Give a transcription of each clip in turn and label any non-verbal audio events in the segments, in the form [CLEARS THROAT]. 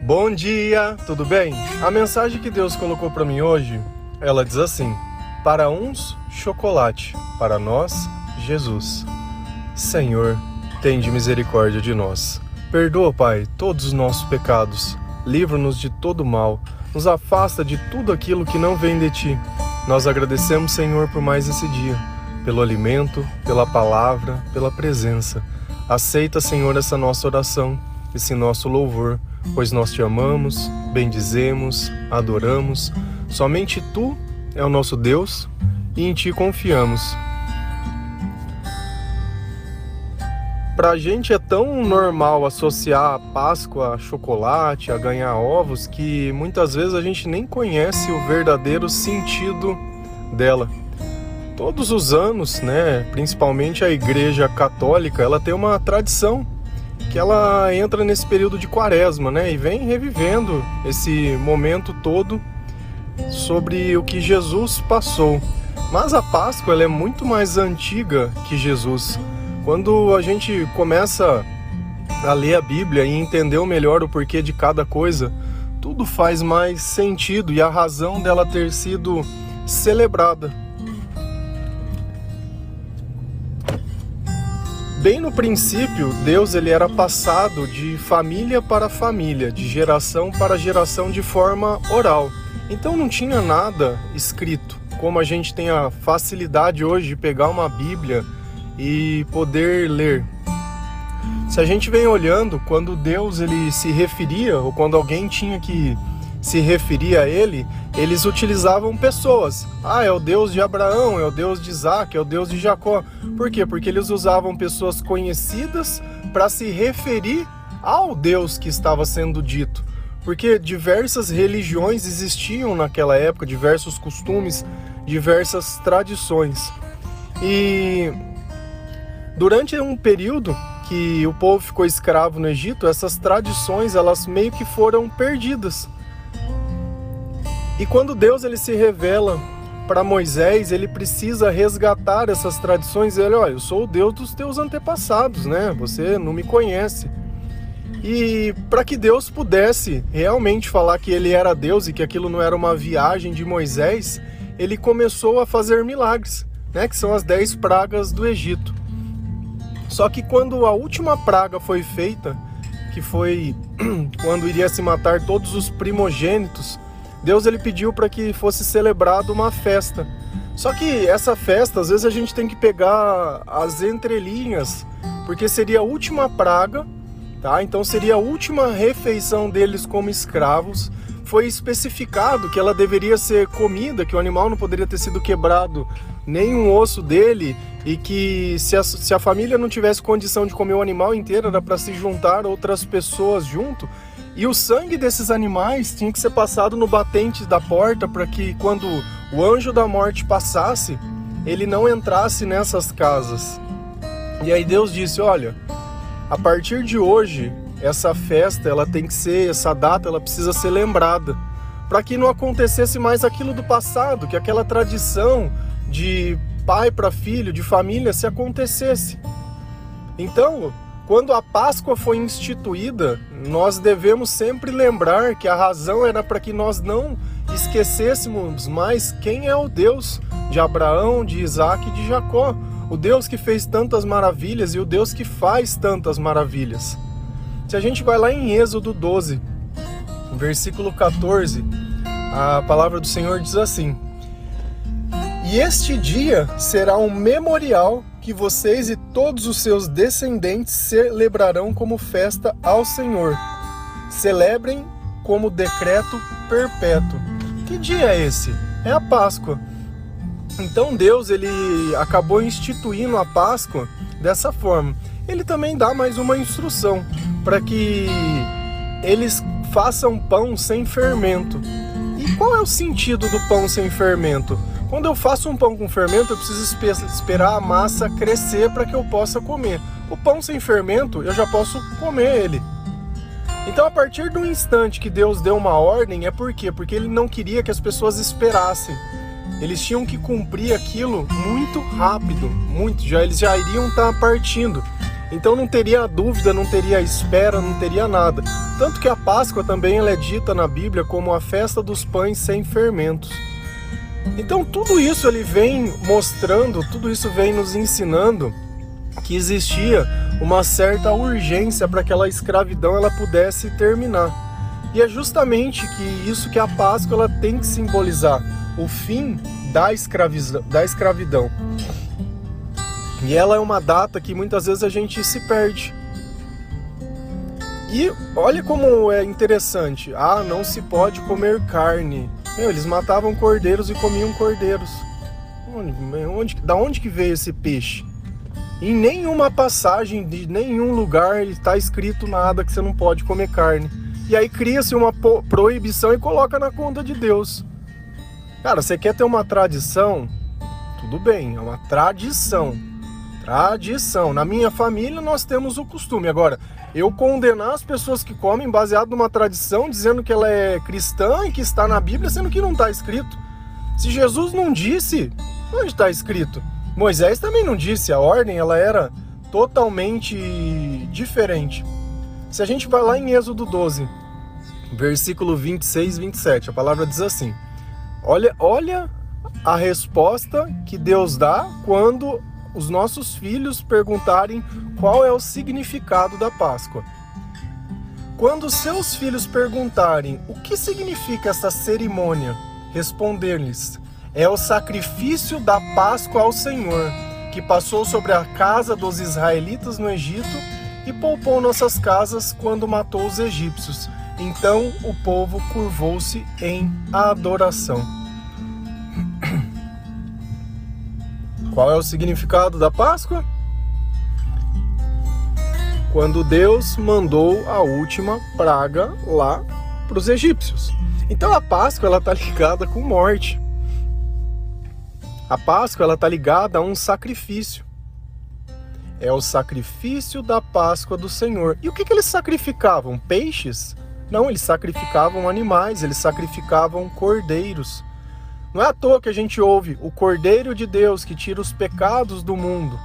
Bom dia, tudo bem? A mensagem que Deus colocou para mim hoje, ela diz assim: Para uns, chocolate, para nós, Jesus. Senhor, tende misericórdia de nós. Perdoa, Pai, todos os nossos pecados. Livra-nos de todo mal. Nos afasta de tudo aquilo que não vem de ti. Nós agradecemos, Senhor, por mais esse dia, pelo alimento, pela palavra, pela presença. Aceita, Senhor, essa nossa oração, esse nosso louvor pois nós te amamos, bendizemos, adoramos. Somente tu é o nosso Deus e em ti confiamos. Para a gente é tão normal associar a Páscoa a chocolate, a ganhar ovos, que muitas vezes a gente nem conhece o verdadeiro sentido dela. Todos os anos, né, principalmente a Igreja Católica, ela tem uma tradição que ela entra nesse período de quaresma, né? E vem revivendo esse momento todo sobre o que Jesus passou. Mas a Páscoa ela é muito mais antiga que Jesus. Quando a gente começa a ler a Bíblia e entender melhor o porquê de cada coisa, tudo faz mais sentido e a razão dela ter sido celebrada. Bem no princípio, Deus ele era passado de família para família, de geração para geração de forma oral. Então não tinha nada escrito, como a gente tem a facilidade hoje de pegar uma Bíblia e poder ler. Se a gente vem olhando, quando Deus ele se referia ou quando alguém tinha que se referir a ele, eles utilizavam pessoas. Ah, é o Deus de Abraão, é o Deus de Isaac, é o Deus de Jacó. Por quê? Porque eles usavam pessoas conhecidas para se referir ao Deus que estava sendo dito. Porque diversas religiões existiam naquela época, diversos costumes, diversas tradições. E durante um período que o povo ficou escravo no Egito, essas tradições elas meio que foram perdidas. E quando Deus ele se revela para Moisés, ele precisa resgatar essas tradições. Ele, olha, eu sou o Deus dos teus antepassados, né? Você não me conhece. E para que Deus pudesse realmente falar que ele era Deus e que aquilo não era uma viagem de Moisés, ele começou a fazer milagres, né? Que são as dez pragas do Egito. Só que quando a última praga foi feita, que foi [CLEARS THROAT] quando iria se matar todos os primogênitos, Deus ele pediu para que fosse celebrado uma festa. Só que essa festa, às vezes a gente tem que pegar as entrelinhas, porque seria a última praga, tá? Então seria a última refeição deles como escravos. Foi especificado que ela deveria ser comida, que o animal não poderia ter sido quebrado nenhum osso dele e que se a, se a família não tivesse condição de comer o animal inteiro, era para se juntar outras pessoas junto e o sangue desses animais tinha que ser passado no batente da porta para que quando o anjo da morte passasse, ele não entrasse nessas casas. E aí Deus disse: "Olha, a partir de hoje, essa festa, ela tem que ser, essa data, ela precisa ser lembrada, para que não acontecesse mais aquilo do passado, que aquela tradição de pai para filho, de família se acontecesse. Então, quando a Páscoa foi instituída, nós devemos sempre lembrar que a razão era para que nós não esquecêssemos mais quem é o Deus de Abraão, de Isaac e de Jacó. O Deus que fez tantas maravilhas e o Deus que faz tantas maravilhas. Se a gente vai lá em Êxodo 12, versículo 14, a palavra do Senhor diz assim: E este dia será um memorial que vocês e todos os seus descendentes celebrarão como festa ao Senhor. Celebrem como decreto perpétuo. Que dia é esse? É a Páscoa. Então Deus ele acabou instituindo a Páscoa dessa forma. Ele também dá mais uma instrução para que eles façam pão sem fermento. E qual é o sentido do pão sem fermento? Quando eu faço um pão com fermento, eu preciso esperar a massa crescer para que eu possa comer. O pão sem fermento, eu já posso comer ele. Então, a partir do instante que Deus deu uma ordem, é por quê? Porque ele não queria que as pessoas esperassem. Eles tinham que cumprir aquilo muito rápido, muito, já eles já iriam estar tá partindo. Então não teria dúvida, não teria espera, não teria nada. Tanto que a Páscoa também é dita na Bíblia como a festa dos pães sem fermentos. Então tudo isso ele vem mostrando, tudo isso vem nos ensinando que existia uma certa urgência para que aquela escravidão ela pudesse terminar. E é justamente que isso que a Páscoa ela tem que simbolizar, o fim da, da escravidão. E ela é uma data que muitas vezes a gente se perde. E olha como é interessante. Ah, não se pode comer carne. Meu, eles matavam cordeiros e comiam cordeiros. Onde, onde, da onde que veio esse peixe? Em nenhuma passagem de nenhum lugar está escrito nada que você não pode comer carne. E aí cria-se uma proibição e coloca na conta de Deus. Cara, você quer ter uma tradição? Tudo bem, é uma tradição. Tradição. Na minha família nós temos o costume. Agora, eu condenar as pessoas que comem baseado numa tradição, dizendo que ela é cristã e que está na Bíblia, sendo que não está escrito. Se Jesus não disse, onde está escrito? Moisés também não disse, a ordem ela era totalmente diferente. Se a gente vai lá em Êxodo 12, versículo 26 e 27, a palavra diz assim: Olha, olha a resposta que Deus dá quando os nossos filhos perguntarem qual é o significado da Páscoa. Quando seus filhos perguntarem o que significa essa cerimônia, responder-lhes: é o sacrifício da Páscoa ao Senhor, que passou sobre a casa dos israelitas no Egito e poupou nossas casas quando matou os egípcios. Então o povo curvou-se em adoração. Qual é o significado da Páscoa? Quando Deus mandou a última praga lá para os egípcios. Então a Páscoa ela está ligada com morte. A Páscoa ela está ligada a um sacrifício. É o sacrifício da Páscoa do Senhor. E o que, que eles sacrificavam? Peixes? Não, eles sacrificavam animais, eles sacrificavam cordeiros. Não é à toa que a gente ouve o Cordeiro de Deus que tira os pecados do mundo.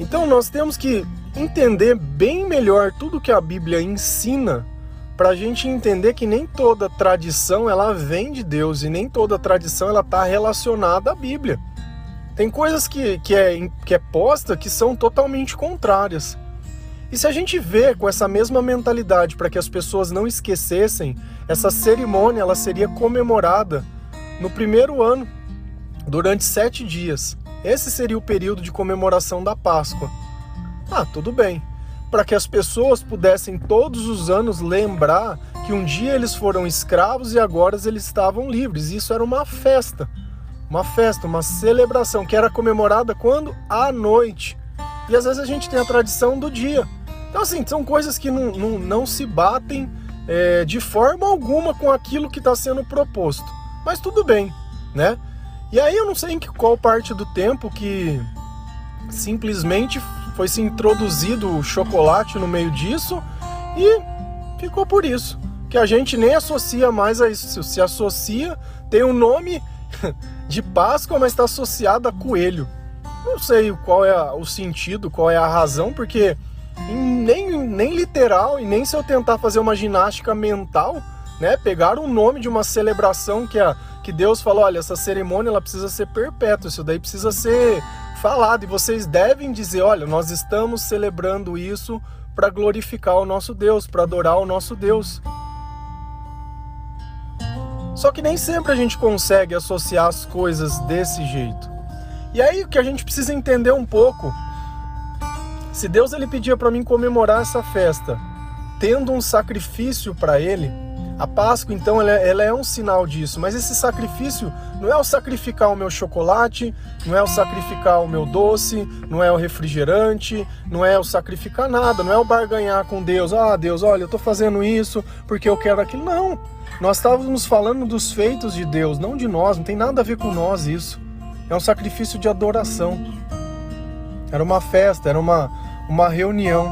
Então nós temos que entender bem melhor tudo que a Bíblia ensina para a gente entender que nem toda tradição ela vem de Deus e nem toda tradição ela está relacionada à Bíblia. Tem coisas que, que, é, que é posta que são totalmente contrárias. E se a gente vê com essa mesma mentalidade para que as pessoas não esquecessem, essa cerimônia ela seria comemorada no primeiro ano, durante sete dias. Esse seria o período de comemoração da Páscoa. Ah, tudo bem. Para que as pessoas pudessem todos os anos lembrar que um dia eles foram escravos e agora eles estavam livres. Isso era uma festa. Uma festa, uma celebração que era comemorada quando? À noite. E às vezes a gente tem a tradição do dia. Então, assim, são coisas que não, não, não se batem é, de forma alguma com aquilo que está sendo proposto. Mas tudo bem, né? E aí eu não sei em qual parte do tempo que simplesmente foi se introduzido o chocolate no meio disso e ficou por isso. Que a gente nem associa mais a isso. Se associa, tem o um nome [LAUGHS] de Páscoa, mas está associado a coelho. Não sei qual é o sentido, qual é a razão, porque nem, nem literal e nem se eu tentar fazer uma ginástica mental, né? Pegar o nome de uma celebração que, a, que Deus falou, olha, essa cerimônia ela precisa ser perpétua, isso daí precisa ser falado e vocês devem dizer, olha, nós estamos celebrando isso para glorificar o nosso Deus, para adorar o nosso Deus. Só que nem sempre a gente consegue associar as coisas desse jeito. E aí o que a gente precisa entender um pouco se Deus ele pedia para mim comemorar essa festa, tendo um sacrifício para ele, a Páscoa então ela, ela, é um sinal disso, mas esse sacrifício não é o sacrificar o meu chocolate, não é o sacrificar o meu doce, não é o refrigerante, não é o sacrificar nada, não é o barganhar com Deus. Ah, Deus, olha, eu estou fazendo isso porque eu quero aquilo. Não. Nós estávamos falando dos feitos de Deus, não de nós, não tem nada a ver com nós isso. É um sacrifício de adoração. Era uma festa, era uma, uma reunião.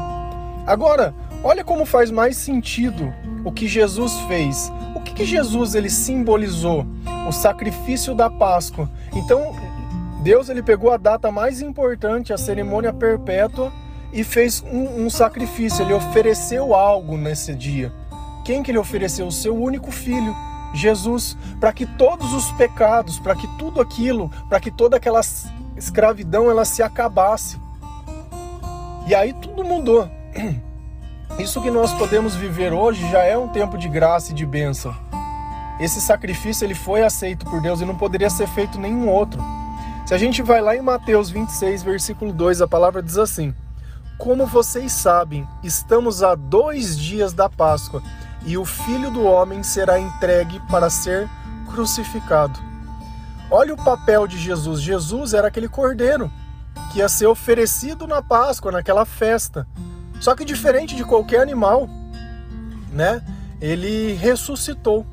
Agora, olha como faz mais sentido o que Jesus fez. O que, que Jesus ele simbolizou? O sacrifício da Páscoa. Então, Deus ele pegou a data mais importante, a cerimônia perpétua, e fez um, um sacrifício. Ele ofereceu algo nesse dia. Quem que ele ofereceu? O seu único filho, Jesus, para que todos os pecados, para que tudo aquilo, para que toda aquela escravidão ela se acabasse. E aí tudo mudou. [CLEARS THROAT] Isso que nós podemos viver hoje já é um tempo de graça e de bênção. Esse sacrifício ele foi aceito por Deus e não poderia ser feito nenhum outro. Se a gente vai lá em Mateus 26, versículo 2, a palavra diz assim: Como vocês sabem, estamos a dois dias da Páscoa e o filho do homem será entregue para ser crucificado. Olha o papel de Jesus. Jesus era aquele cordeiro que ia ser oferecido na Páscoa, naquela festa. Só que diferente de qualquer animal, né? Ele ressuscitou.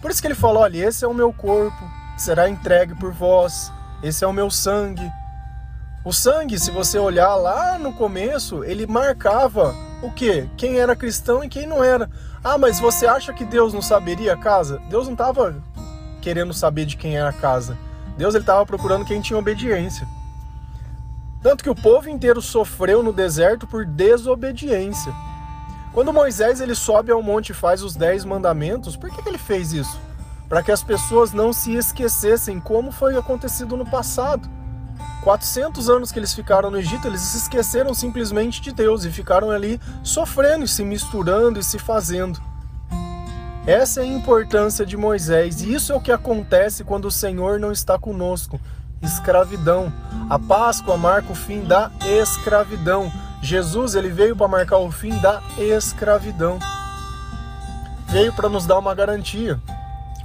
Por isso que ele falou: olha, esse é o meu corpo, que será entregue por vós. Esse é o meu sangue. O sangue, se você olhar lá no começo, ele marcava o quê? Quem era cristão e quem não era. Ah, mas você acha que Deus não saberia a casa? Deus não estava querendo saber de quem era a casa. Deus ele estava procurando quem tinha obediência. Tanto que o povo inteiro sofreu no deserto por desobediência. Quando Moisés ele sobe ao monte e faz os dez mandamentos, por que, que ele fez isso? Para que as pessoas não se esquecessem como foi acontecido no passado. 400 anos que eles ficaram no Egito, eles se esqueceram simplesmente de Deus e ficaram ali sofrendo e se misturando e se fazendo. Essa é a importância de Moisés, e isso é o que acontece quando o Senhor não está conosco. Escravidão. A Páscoa marca o fim da escravidão. Jesus ele veio para marcar o fim da escravidão. Veio para nos dar uma garantia,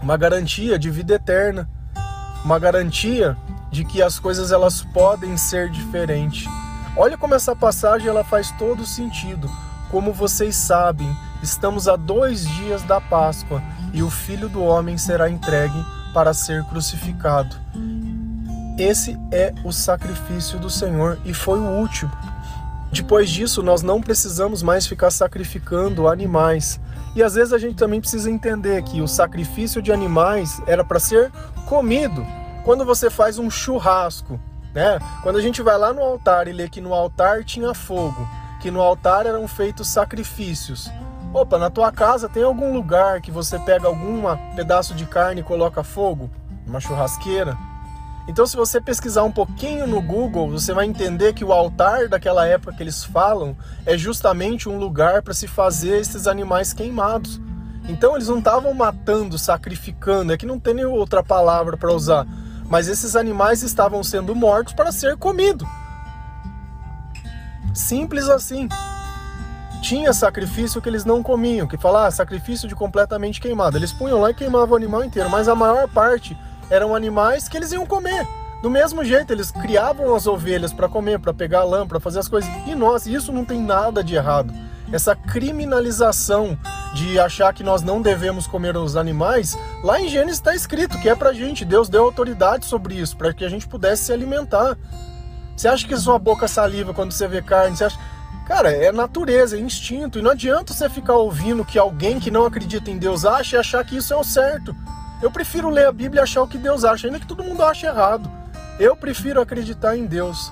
uma garantia de vida eterna, uma garantia de que as coisas elas podem ser diferentes. Olha como essa passagem ela faz todo sentido. Como vocês sabem, estamos a dois dias da Páscoa e o Filho do Homem será entregue para ser crucificado. Esse é o sacrifício do Senhor e foi o último. Depois disso, nós não precisamos mais ficar sacrificando animais. E às vezes a gente também precisa entender que o sacrifício de animais era para ser comido quando você faz um churrasco, né? Quando a gente vai lá no altar e lê que no altar tinha fogo, que no altar eram feitos sacrifícios. Opa, na tua casa tem algum lugar que você pega algum pedaço de carne e coloca fogo? Uma churrasqueira? Então, se você pesquisar um pouquinho no Google, você vai entender que o altar daquela época que eles falam é justamente um lugar para se fazer esses animais queimados. Então, eles não estavam matando, sacrificando, é que não tem nenhuma outra palavra para usar mas esses animais estavam sendo mortos para ser comido. Simples assim. Tinha sacrifício que eles não comiam, que falar ah, sacrifício de completamente queimado. Eles punham lá e queimavam o animal inteiro, mas a maior parte eram animais que eles iam comer. Do mesmo jeito, eles criavam as ovelhas para comer, para pegar lã, para fazer as coisas. E nossa, isso não tem nada de errado. Essa criminalização de achar que nós não devemos comer os animais, lá em Gênesis está escrito que é pra gente, Deus deu autoridade sobre isso, para que a gente pudesse se alimentar. Você acha que sua boca saliva quando você vê carne? Você acha... Cara, é natureza, é instinto, e não adianta você ficar ouvindo que alguém que não acredita em Deus acha e achar que isso é o certo. Eu prefiro ler a Bíblia e achar o que Deus acha, ainda que todo mundo ache errado. Eu prefiro acreditar em Deus.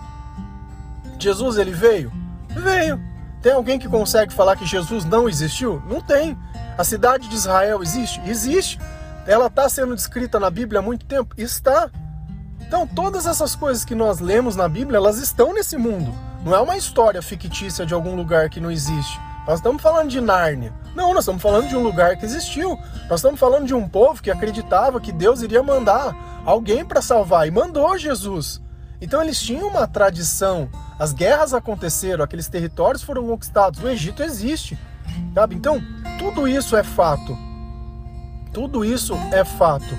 Jesus, ele veio? Veio. Tem alguém que consegue falar que Jesus não existiu? Não tem. A cidade de Israel existe? Existe. Ela está sendo descrita na Bíblia há muito tempo? Está. Então, todas essas coisas que nós lemos na Bíblia, elas estão nesse mundo. Não é uma história fictícia de algum lugar que não existe. Nós estamos falando de Nárnia. Não, nós estamos falando de um lugar que existiu. Nós estamos falando de um povo que acreditava que Deus iria mandar alguém para salvar e mandou Jesus. Então eles tinham uma tradição. As guerras aconteceram, aqueles territórios foram conquistados. O Egito existe, sabe? Então tudo isso é fato. Tudo isso é fato.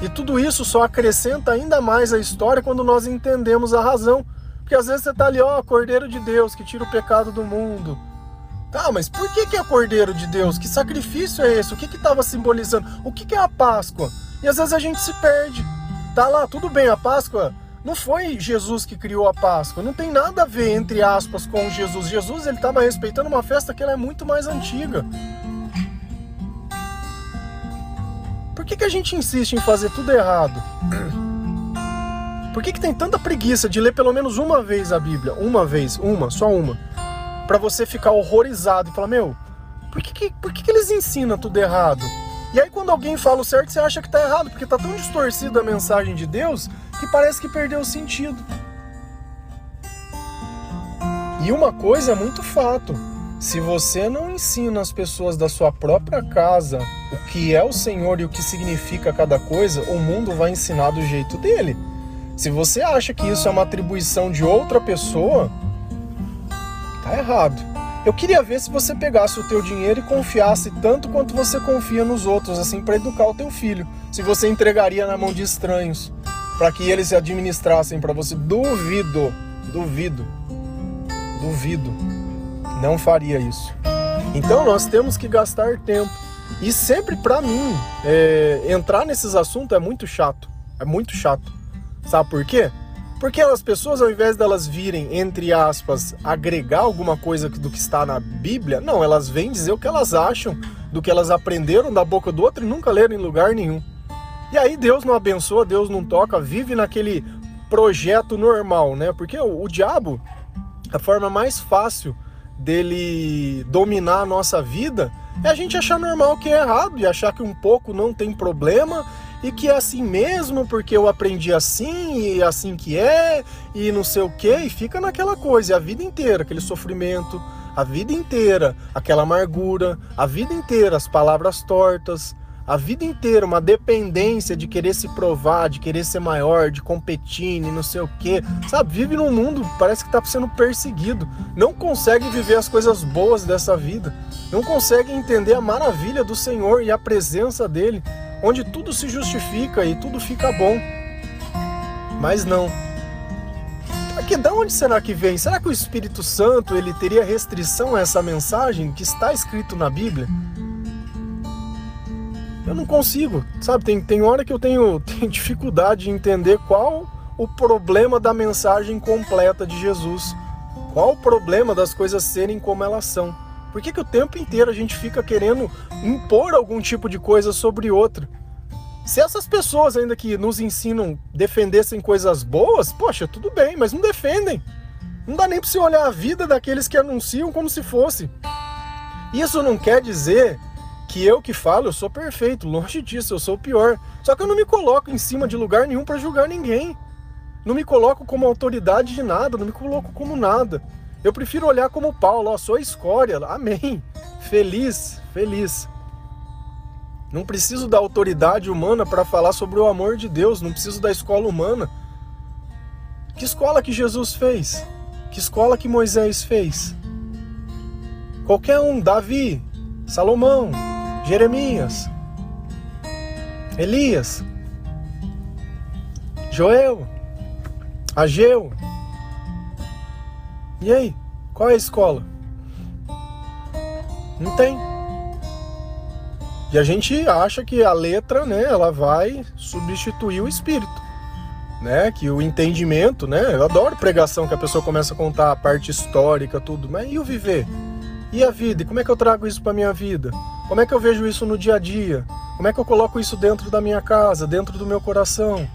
E tudo isso só acrescenta ainda mais a história quando nós entendemos a razão. Porque às vezes você tá ali, ó, Cordeiro de Deus que tira o pecado do mundo. Tá, mas por que, que é Cordeiro de Deus? Que sacrifício é esse? O que estava simbolizando? O que, que é a Páscoa? E às vezes a gente se perde. Tá lá, tudo bem, a Páscoa não foi Jesus que criou a Páscoa, não tem nada a ver, entre aspas, com Jesus. Jesus ele estava respeitando uma festa que ela é muito mais antiga. Por que, que a gente insiste em fazer tudo errado? Por que, que tem tanta preguiça de ler pelo menos uma vez a Bíblia? Uma vez, uma, só uma. para você ficar horrorizado e falar, meu, por que, que, por que, que eles ensinam tudo errado? E aí quando alguém fala o certo, você acha que tá errado, porque tá tão distorcida a mensagem de Deus que parece que perdeu o sentido. E uma coisa é muito fato. Se você não ensina as pessoas da sua própria casa o que é o Senhor e o que significa cada coisa, o mundo vai ensinar do jeito dele. Se você acha que isso é uma atribuição de outra pessoa, tá errado. Eu queria ver se você pegasse o teu dinheiro e confiasse tanto quanto você confia nos outros, assim, para educar o teu filho. Se você entregaria na mão de estranhos, para que eles se administrassem para você. Duvido, duvido, duvido. Não faria isso. Então nós temos que gastar tempo. E sempre para mim, é, entrar nesses assuntos é muito chato. É muito chato. Sabe por quê? Porque as pessoas, ao invés delas virem, entre aspas, agregar alguma coisa do que está na Bíblia, não, elas vêm dizer o que elas acham do que elas aprenderam da boca do outro e nunca leram em lugar nenhum. E aí Deus não abençoa, Deus não toca, vive naquele projeto normal, né? Porque o, o diabo, a forma mais fácil dele dominar a nossa vida é a gente achar normal que é errado e achar que um pouco não tem problema e que é assim mesmo, porque eu aprendi assim e é assim que é, e não sei o que, e fica naquela coisa, a vida inteira, aquele sofrimento, a vida inteira, aquela amargura, a vida inteira, as palavras tortas, a vida inteira uma dependência de querer se provar, de querer ser maior, de competir, não sei o que, sabe? Vive num mundo, parece que está sendo perseguido, não consegue viver as coisas boas dessa vida, não consegue entender a maravilha do Senhor e a presença dele onde tudo se justifica e tudo fica bom. Mas não. Aqui, da onde será que vem? Será que o Espírito Santo ele teria restrição a essa mensagem que está escrito na Bíblia? Eu não consigo, sabe? Tem, tem hora que eu tenho, [LAUGHS] tenho dificuldade de entender qual o problema da mensagem completa de Jesus. Qual o problema das coisas serem como elas são? Por que, que o tempo inteiro a gente fica querendo impor algum tipo de coisa sobre outra? Se essas pessoas ainda que nos ensinam defendessem coisas boas, poxa, tudo bem, mas não defendem. Não dá nem para você olhar a vida daqueles que anunciam como se fosse. Isso não quer dizer que eu que falo, eu sou perfeito, longe disso, eu sou o pior. Só que eu não me coloco em cima de lugar nenhum para julgar ninguém. Não me coloco como autoridade de nada, não me coloco como nada. Eu prefiro olhar como Paulo, ó, sou escória, amém. Feliz, feliz. Não preciso da autoridade humana para falar sobre o amor de Deus, não preciso da escola humana. Que escola que Jesus fez? Que escola que Moisés fez? Qualquer um, Davi, Salomão, Jeremias, Elias, Joel, Ageu, e aí, qual é a escola? Não tem. E a gente acha que a letra, né, ela vai substituir o espírito, né? Que o entendimento, né? Eu adoro pregação que a pessoa começa a contar a parte histórica, tudo, mas e o viver? E a vida? E como é que eu trago isso para minha vida? Como é que eu vejo isso no dia a dia? Como é que eu coloco isso dentro da minha casa, dentro do meu coração?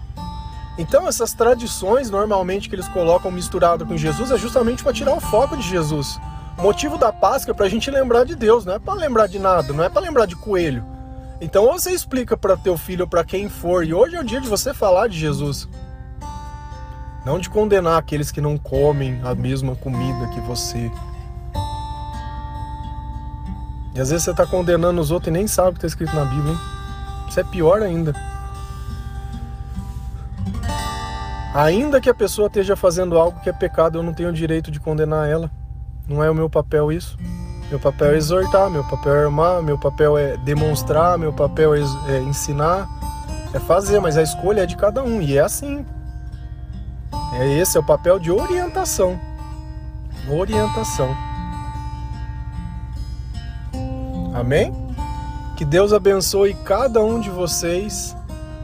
Então essas tradições normalmente que eles colocam misturado com Jesus é justamente para tirar o foco de Jesus. O motivo da Páscoa é para a gente lembrar de Deus, não é para lembrar de nada, não é para lembrar de coelho. Então ou você explica para teu filho ou para quem for, e hoje é o dia de você falar de Jesus. Não de condenar aqueles que não comem a mesma comida que você. E às vezes você está condenando os outros e nem sabe o que está escrito na Bíblia, hein? Isso é pior ainda. Ainda que a pessoa esteja fazendo algo que é pecado, eu não tenho o direito de condenar ela. Não é o meu papel isso. Meu papel é exortar, meu papel é armar, meu papel é demonstrar, meu papel é, é ensinar, é fazer, mas a escolha é de cada um e é assim. É esse é o papel de orientação. Orientação. Amém? Que Deus abençoe cada um de vocês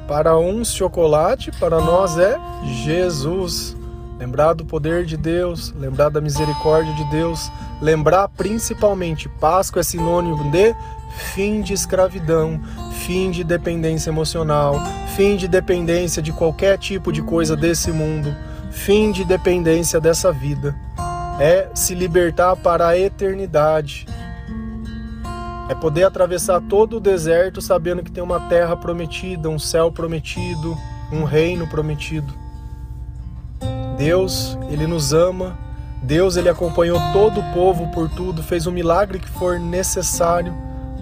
para uns, chocolate, para nós é Jesus. Lembrar do poder de Deus, lembrar da misericórdia de Deus, lembrar principalmente Páscoa é sinônimo de fim de escravidão, fim de dependência emocional, fim de dependência de qualquer tipo de coisa desse mundo, fim de dependência dessa vida. É se libertar para a eternidade. É poder atravessar todo o deserto sabendo que tem uma terra prometida, um céu prometido, um reino prometido. Deus, ele nos ama. Deus, ele acompanhou todo o povo por tudo, fez o milagre que for necessário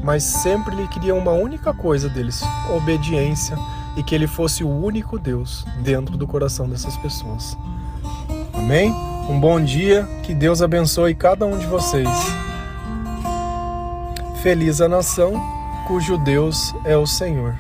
mas sempre ele queria uma única coisa deles: obediência e que ele fosse o único Deus dentro do coração dessas pessoas. Amém? Um bom dia, que Deus abençoe cada um de vocês. Feliz a nação cujo Deus é o Senhor.